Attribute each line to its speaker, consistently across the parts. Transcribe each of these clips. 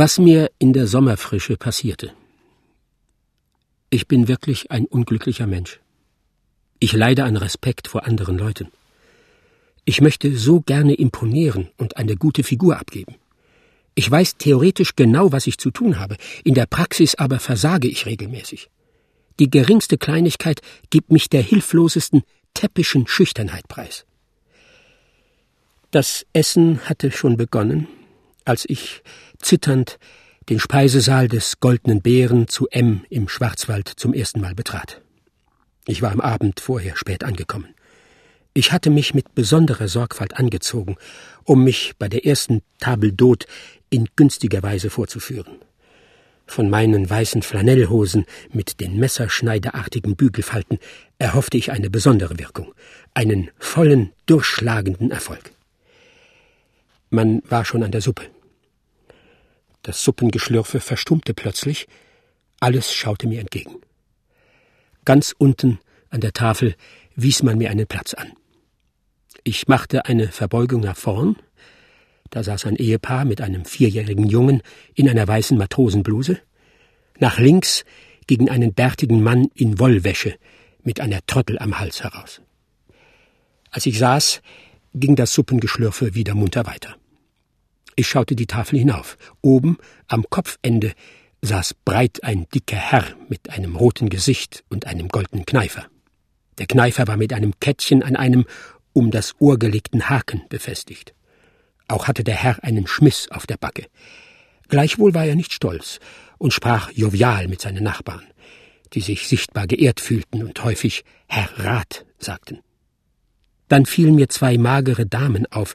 Speaker 1: Was mir in der Sommerfrische passierte. Ich bin wirklich ein unglücklicher Mensch. Ich leide an Respekt vor anderen Leuten. Ich möchte so gerne imponieren und eine gute Figur abgeben. Ich weiß theoretisch genau, was ich zu tun habe, in der Praxis aber versage ich regelmäßig. Die geringste Kleinigkeit gibt mich der hilflosesten, täppischen Schüchternheit preis. Das Essen hatte schon begonnen, als ich, zitternd, den Speisesaal des Goldenen Bären zu M im Schwarzwald zum ersten Mal betrat. Ich war am Abend vorher spät angekommen. Ich hatte mich mit besonderer Sorgfalt angezogen, um mich bei der ersten Table d'hôte in günstiger Weise vorzuführen. Von meinen weißen Flanellhosen mit den messerschneiderartigen Bügelfalten erhoffte ich eine besondere Wirkung, einen vollen, durchschlagenden Erfolg. Man war schon an der Suppe. Das Suppengeschlürfe verstummte plötzlich, alles schaute mir entgegen. Ganz unten an der Tafel wies man mir einen Platz an. Ich machte eine Verbeugung nach vorn, da saß ein Ehepaar mit einem vierjährigen Jungen in einer weißen Matrosenbluse, nach links gegen einen bärtigen Mann in Wollwäsche mit einer Trottel am Hals heraus. Als ich saß, ging das Suppengeschlürfe wieder munter weiter. Ich schaute die Tafel hinauf. Oben, am Kopfende, saß breit ein dicker Herr mit einem roten Gesicht und einem goldenen Kneifer. Der Kneifer war mit einem Kettchen an einem um das Ohr gelegten Haken befestigt. Auch hatte der Herr einen Schmiss auf der Backe. Gleichwohl war er nicht stolz und sprach jovial mit seinen Nachbarn, die sich sichtbar geehrt fühlten und häufig Herr Rat sagten. Dann fielen mir zwei magere Damen auf,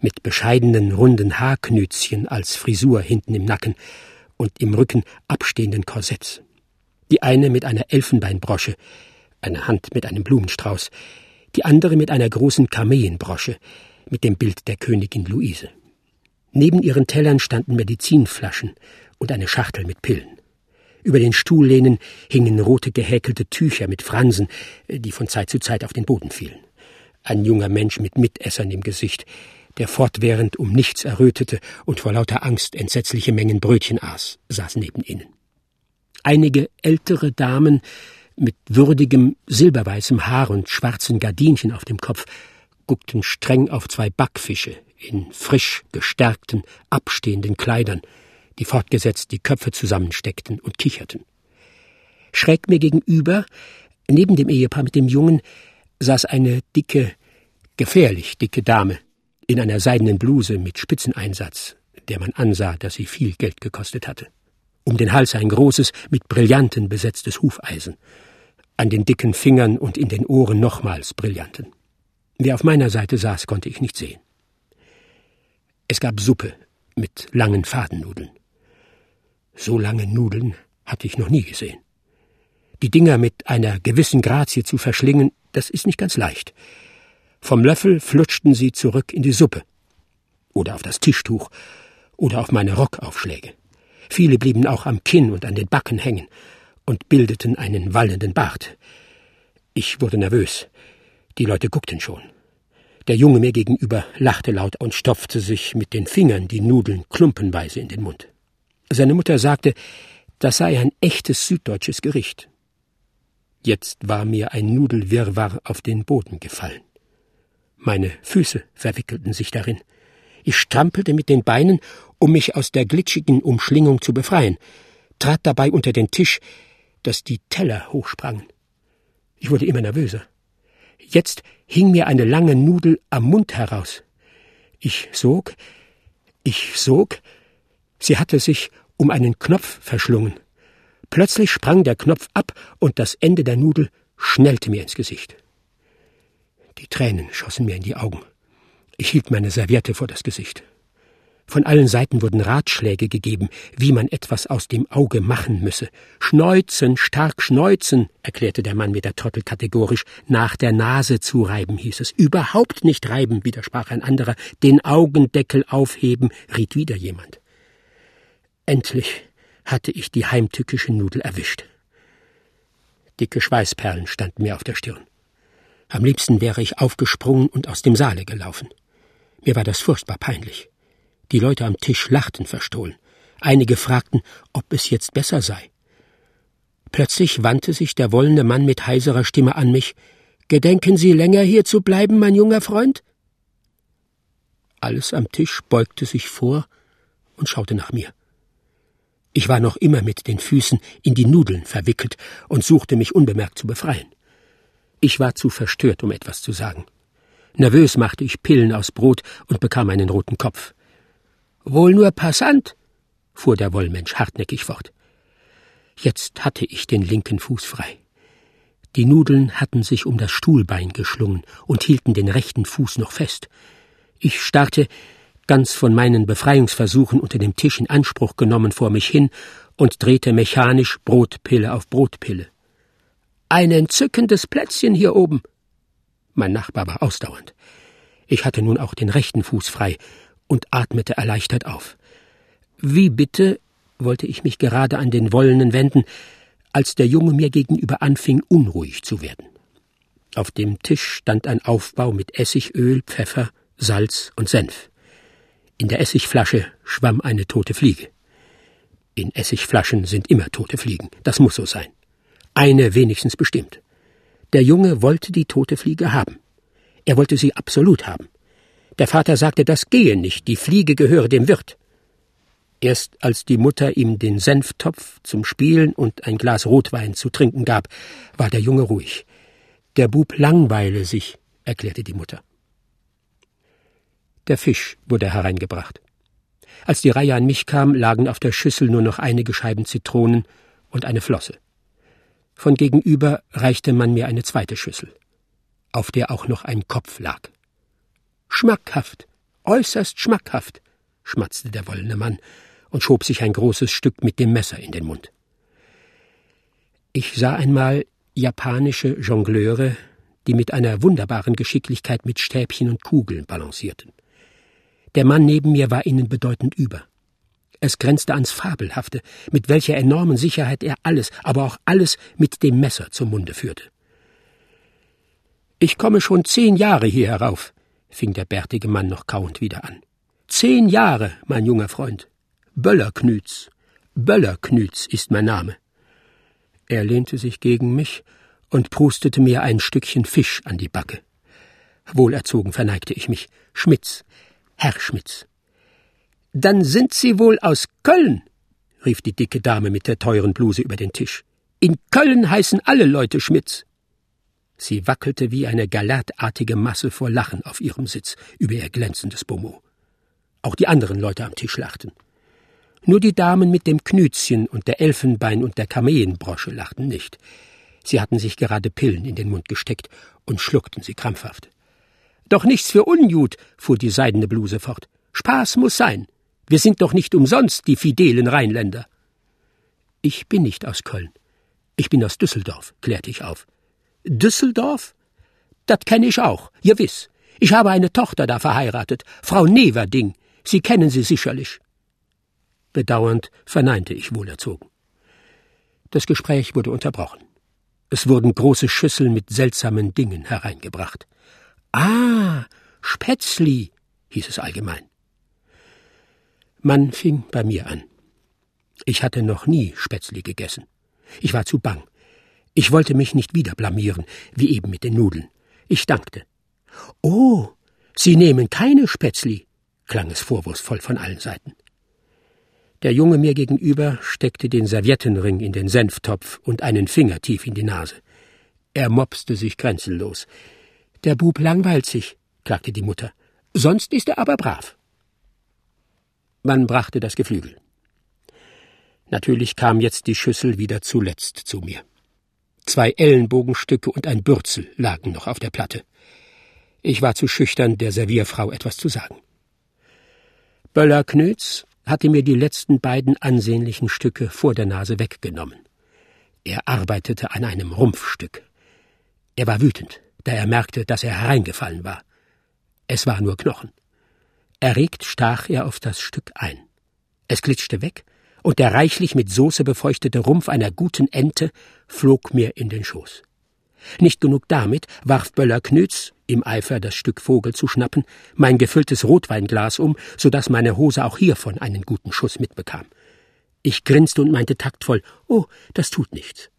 Speaker 1: mit bescheidenen runden Haarknützchen als Frisur hinten im Nacken und im Rücken abstehenden Korsetts. Die eine mit einer Elfenbeinbrosche, eine Hand mit einem Blumenstrauß, die andere mit einer großen Kameenbrosche mit dem Bild der Königin Luise. Neben ihren Tellern standen Medizinflaschen und eine Schachtel mit Pillen. Über den Stuhllehnen hingen rote gehäkelte Tücher mit Fransen, die von Zeit zu Zeit auf den Boden fielen. Ein junger Mensch mit Mitessern im Gesicht, der fortwährend um nichts errötete und vor lauter Angst entsetzliche Mengen Brötchen aß, saß neben ihnen. Einige ältere Damen mit würdigem silberweißem Haar und schwarzen Gardinchen auf dem Kopf guckten streng auf zwei Backfische in frisch gestärkten, abstehenden Kleidern, die fortgesetzt die Köpfe zusammensteckten und kicherten. Schräg mir gegenüber, neben dem Ehepaar mit dem Jungen, saß eine dicke, gefährlich dicke Dame in einer seidenen Bluse mit Spitzeneinsatz, der man ansah, dass sie viel Geld gekostet hatte. Um den Hals ein großes, mit Brillanten besetztes Hufeisen. An den dicken Fingern und in den Ohren nochmals Brillanten. Wer auf meiner Seite saß, konnte ich nicht sehen. Es gab Suppe mit langen Fadennudeln. So lange Nudeln hatte ich noch nie gesehen. Die Dinger mit einer gewissen Grazie zu verschlingen, das ist nicht ganz leicht. Vom Löffel flutschten sie zurück in die Suppe oder auf das Tischtuch oder auf meine Rockaufschläge. Viele blieben auch am Kinn und an den Backen hängen und bildeten einen wallenden Bart. Ich wurde nervös. Die Leute guckten schon. Der Junge mir gegenüber lachte laut und stopfte sich mit den Fingern die Nudeln klumpenweise in den Mund. Seine Mutter sagte, das sei ein echtes süddeutsches Gericht. Jetzt war mir ein Nudelwirrwarr auf den Boden gefallen. Meine Füße verwickelten sich darin. Ich strampelte mit den Beinen, um mich aus der glitschigen Umschlingung zu befreien, trat dabei unter den Tisch, dass die Teller hochsprangen. Ich wurde immer nervöser. Jetzt hing mir eine lange Nudel am Mund heraus. Ich sog, ich sog, sie hatte sich um einen Knopf verschlungen. Plötzlich sprang der Knopf ab und das Ende der Nudel schnellte mir ins Gesicht. Die Tränen schossen mir in die Augen. Ich hielt meine Serviette vor das Gesicht. Von allen Seiten wurden Ratschläge gegeben, wie man etwas aus dem Auge machen müsse. Schneuzen, stark schneuzen, erklärte der Mann mit der Trottel kategorisch. Nach der Nase zureiben, hieß es. Überhaupt nicht reiben, widersprach ein anderer. Den Augendeckel aufheben, riet wieder jemand. Endlich hatte ich die heimtückische Nudel erwischt. Dicke Schweißperlen standen mir auf der Stirn. Am liebsten wäre ich aufgesprungen und aus dem Saale gelaufen. Mir war das furchtbar peinlich. Die Leute am Tisch lachten verstohlen. Einige fragten, ob es jetzt besser sei. Plötzlich wandte sich der wollende Mann mit heiserer Stimme an mich. Gedenken Sie länger hier zu bleiben, mein junger Freund? Alles am Tisch beugte sich vor und schaute nach mir. Ich war noch immer mit den Füßen in die Nudeln verwickelt und suchte mich unbemerkt zu befreien. Ich war zu verstört, um etwas zu sagen. Nervös machte ich Pillen aus Brot und bekam einen roten Kopf. Wohl nur Passant, fuhr der Wollmensch hartnäckig fort. Jetzt hatte ich den linken Fuß frei. Die Nudeln hatten sich um das Stuhlbein geschlungen und hielten den rechten Fuß noch fest. Ich starrte, ganz von meinen Befreiungsversuchen unter dem Tisch in Anspruch genommen, vor mich hin und drehte mechanisch Brotpille auf Brotpille. Ein entzückendes Plätzchen hier oben. Mein Nachbar war ausdauernd. Ich hatte nun auch den rechten Fuß frei und atmete erleichtert auf. Wie bitte, wollte ich mich gerade an den Wollenen wenden, als der Junge mir gegenüber anfing, unruhig zu werden. Auf dem Tisch stand ein Aufbau mit Essigöl, Pfeffer, Salz und Senf. In der Essigflasche schwamm eine tote Fliege. In Essigflaschen sind immer tote Fliegen, das muss so sein. Eine wenigstens bestimmt. Der Junge wollte die tote Fliege haben. Er wollte sie absolut haben. Der Vater sagte, das gehe nicht, die Fliege gehöre dem Wirt. Erst als die Mutter ihm den Senftopf zum Spielen und ein Glas Rotwein zu trinken gab, war der Junge ruhig. Der Bub langweile sich, erklärte die Mutter. Der Fisch wurde hereingebracht. Als die Reihe an mich kam, lagen auf der Schüssel nur noch einige Scheiben Zitronen und eine Flosse. Von gegenüber reichte man mir eine zweite Schüssel, auf der auch noch ein Kopf lag. Schmackhaft, äußerst schmackhaft, schmatzte der wollene Mann und schob sich ein großes Stück mit dem Messer in den Mund. Ich sah einmal japanische Jongleure, die mit einer wunderbaren Geschicklichkeit mit Stäbchen und Kugeln balancierten. Der Mann neben mir war ihnen bedeutend über. Es grenzte ans Fabelhafte, mit welcher enormen Sicherheit er alles, aber auch alles mit dem Messer zum Munde führte. Ich komme schon zehn Jahre hier herauf, fing der bärtige Mann noch kauend wieder an. Zehn Jahre, mein junger Freund. Böllerknütz. Böllerknütz ist mein Name. Er lehnte sich gegen mich und prustete mir ein Stückchen Fisch an die Backe. Wohlerzogen verneigte ich mich. Schmitz, Herr Schmitz. Dann sind Sie wohl aus Köln, rief die dicke Dame mit der teuren Bluse über den Tisch. In Köln heißen alle Leute Schmitz. Sie wackelte wie eine galertartige Masse vor Lachen auf ihrem Sitz über ihr glänzendes Beaumont. Auch die anderen Leute am Tisch lachten. Nur die Damen mit dem Knützchen und der Elfenbein und der Kameenbrosche lachten nicht. Sie hatten sich gerade Pillen in den Mund gesteckt und schluckten sie krampfhaft. Doch nichts für Unjut, fuhr die seidene Bluse fort. Spaß muss sein. Wir sind doch nicht umsonst die fidelen Rheinländer. Ich bin nicht aus Köln. Ich bin aus Düsseldorf, klärte ich auf. Düsseldorf? Das kenne ich auch, gewiss. Ich habe eine Tochter da verheiratet, Frau Neverding. Sie kennen sie sicherlich. Bedauernd verneinte ich wohlerzogen. Das Gespräch wurde unterbrochen. Es wurden große Schüsseln mit seltsamen Dingen hereingebracht. Ah, Spätzli, hieß es allgemein. Man fing bei mir an. Ich hatte noch nie Spätzli gegessen. Ich war zu bang. Ich wollte mich nicht wieder blamieren, wie eben mit den Nudeln. Ich dankte. Oh, Sie nehmen keine Spätzli, klang es vorwurfsvoll von allen Seiten. Der Junge mir gegenüber steckte den Serviettenring in den Senftopf und einen Finger tief in die Nase. Er mopste sich grenzenlos. Der Bub langweilt sich, klagte die Mutter. Sonst ist er aber brav. Man brachte das Geflügel. Natürlich kam jetzt die Schüssel wieder zuletzt zu mir. Zwei Ellenbogenstücke und ein Bürzel lagen noch auf der Platte. Ich war zu schüchtern, der Servierfrau etwas zu sagen. Böller Knötz hatte mir die letzten beiden ansehnlichen Stücke vor der Nase weggenommen. Er arbeitete an einem Rumpfstück. Er war wütend, da er merkte, dass er hereingefallen war. Es war nur Knochen. Erregt stach er auf das Stück ein. Es glitschte weg, und der reichlich mit Soße befeuchtete Rumpf einer guten Ente flog mir in den Schoß. Nicht genug damit warf Böller Knütz, im Eifer das Stück Vogel zu schnappen, mein gefülltes Rotweinglas um, so dass meine Hose auch hiervon einen guten Schuss mitbekam. Ich grinste und meinte taktvoll, oh, das tut nichts.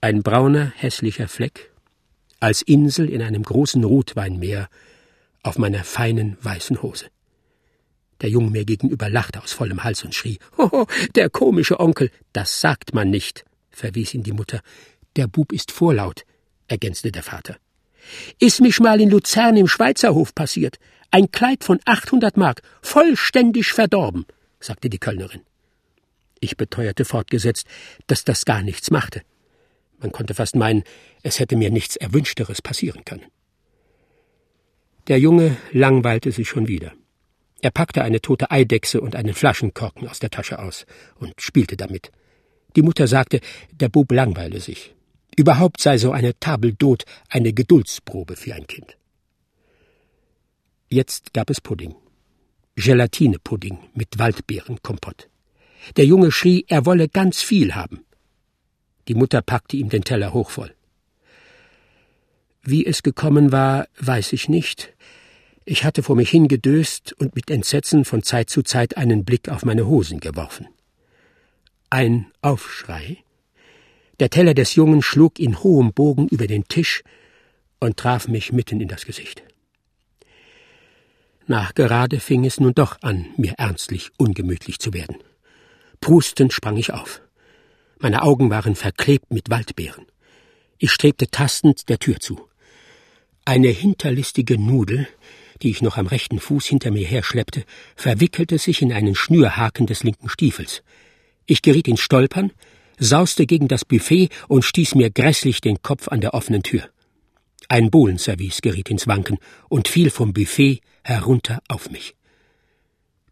Speaker 1: Ein brauner, hässlicher Fleck, als Insel in einem großen Rotweinmeer auf meiner feinen weißen Hose. Der Junge mir gegenüber lachte aus vollem Hals und schrie, Hoho, der komische Onkel, das sagt man nicht, verwies ihn die Mutter. Der Bub ist vorlaut, ergänzte der Vater. Ist mich mal in Luzern im Schweizerhof passiert. Ein Kleid von 800 Mark, vollständig verdorben, sagte die Kölnerin. Ich beteuerte fortgesetzt, dass das gar nichts machte. Man konnte fast meinen, es hätte mir nichts Erwünschteres passieren können. Der Junge langweilte sich schon wieder. Er packte eine tote Eidechse und einen Flaschenkorken aus der Tasche aus und spielte damit. Die Mutter sagte, der Bub langweile sich. Überhaupt sei so eine Table d'hôte eine Geduldsprobe für ein Kind. Jetzt gab es Pudding. Gelatinepudding mit Waldbeerenkompott. Der Junge schrie, er wolle ganz viel haben. Die Mutter packte ihm den Teller hochvoll. Wie es gekommen war, weiß ich nicht. Ich hatte vor mich hingedöst und mit Entsetzen von Zeit zu Zeit einen Blick auf meine Hosen geworfen. Ein Aufschrei. Der Teller des Jungen schlug in hohem Bogen über den Tisch und traf mich mitten in das Gesicht. Nachgerade fing es nun doch an, mir ernstlich ungemütlich zu werden. Prustend sprang ich auf. Meine Augen waren verklebt mit Waldbeeren. Ich strebte tastend der Tür zu. Eine hinterlistige Nudel, die ich noch am rechten Fuß hinter mir herschleppte, verwickelte sich in einen Schnürhaken des linken Stiefels. Ich geriet ins Stolpern, sauste gegen das Buffet und stieß mir grässlich den Kopf an der offenen Tür. Ein Bohlenservice geriet ins Wanken und fiel vom Buffet herunter auf mich.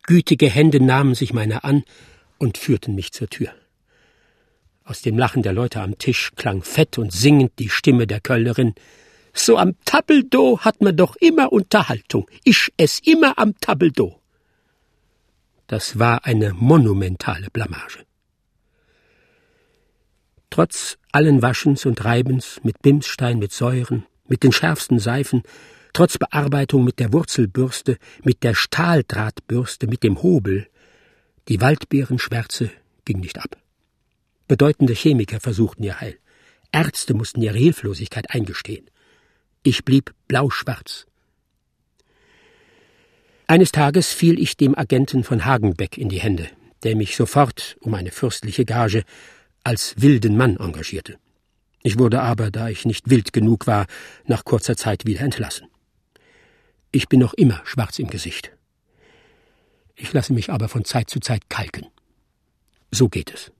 Speaker 1: Gütige Hände nahmen sich meiner an und führten mich zur Tür. Aus dem Lachen der Leute am Tisch klang fett und singend die Stimme der Kölnerin so am Tabbeldo hat man doch immer Unterhaltung. Ich ess immer am Tabbeldo. Das war eine monumentale Blamage. Trotz allen Waschens und Reibens mit Bimsstein, mit Säuren, mit den schärfsten Seifen, trotz Bearbeitung mit der Wurzelbürste, mit der Stahldrahtbürste, mit dem Hobel, die Waldbeerenschwärze ging nicht ab. Bedeutende Chemiker versuchten ihr Heil. Ärzte mussten ihre Hilflosigkeit eingestehen. Ich blieb blauschwarz. Eines Tages fiel ich dem Agenten von Hagenbeck in die Hände, der mich sofort um eine fürstliche Gage als wilden Mann engagierte. Ich wurde aber, da ich nicht wild genug war, nach kurzer Zeit wieder entlassen. Ich bin noch immer schwarz im Gesicht. Ich lasse mich aber von Zeit zu Zeit kalken. So geht es.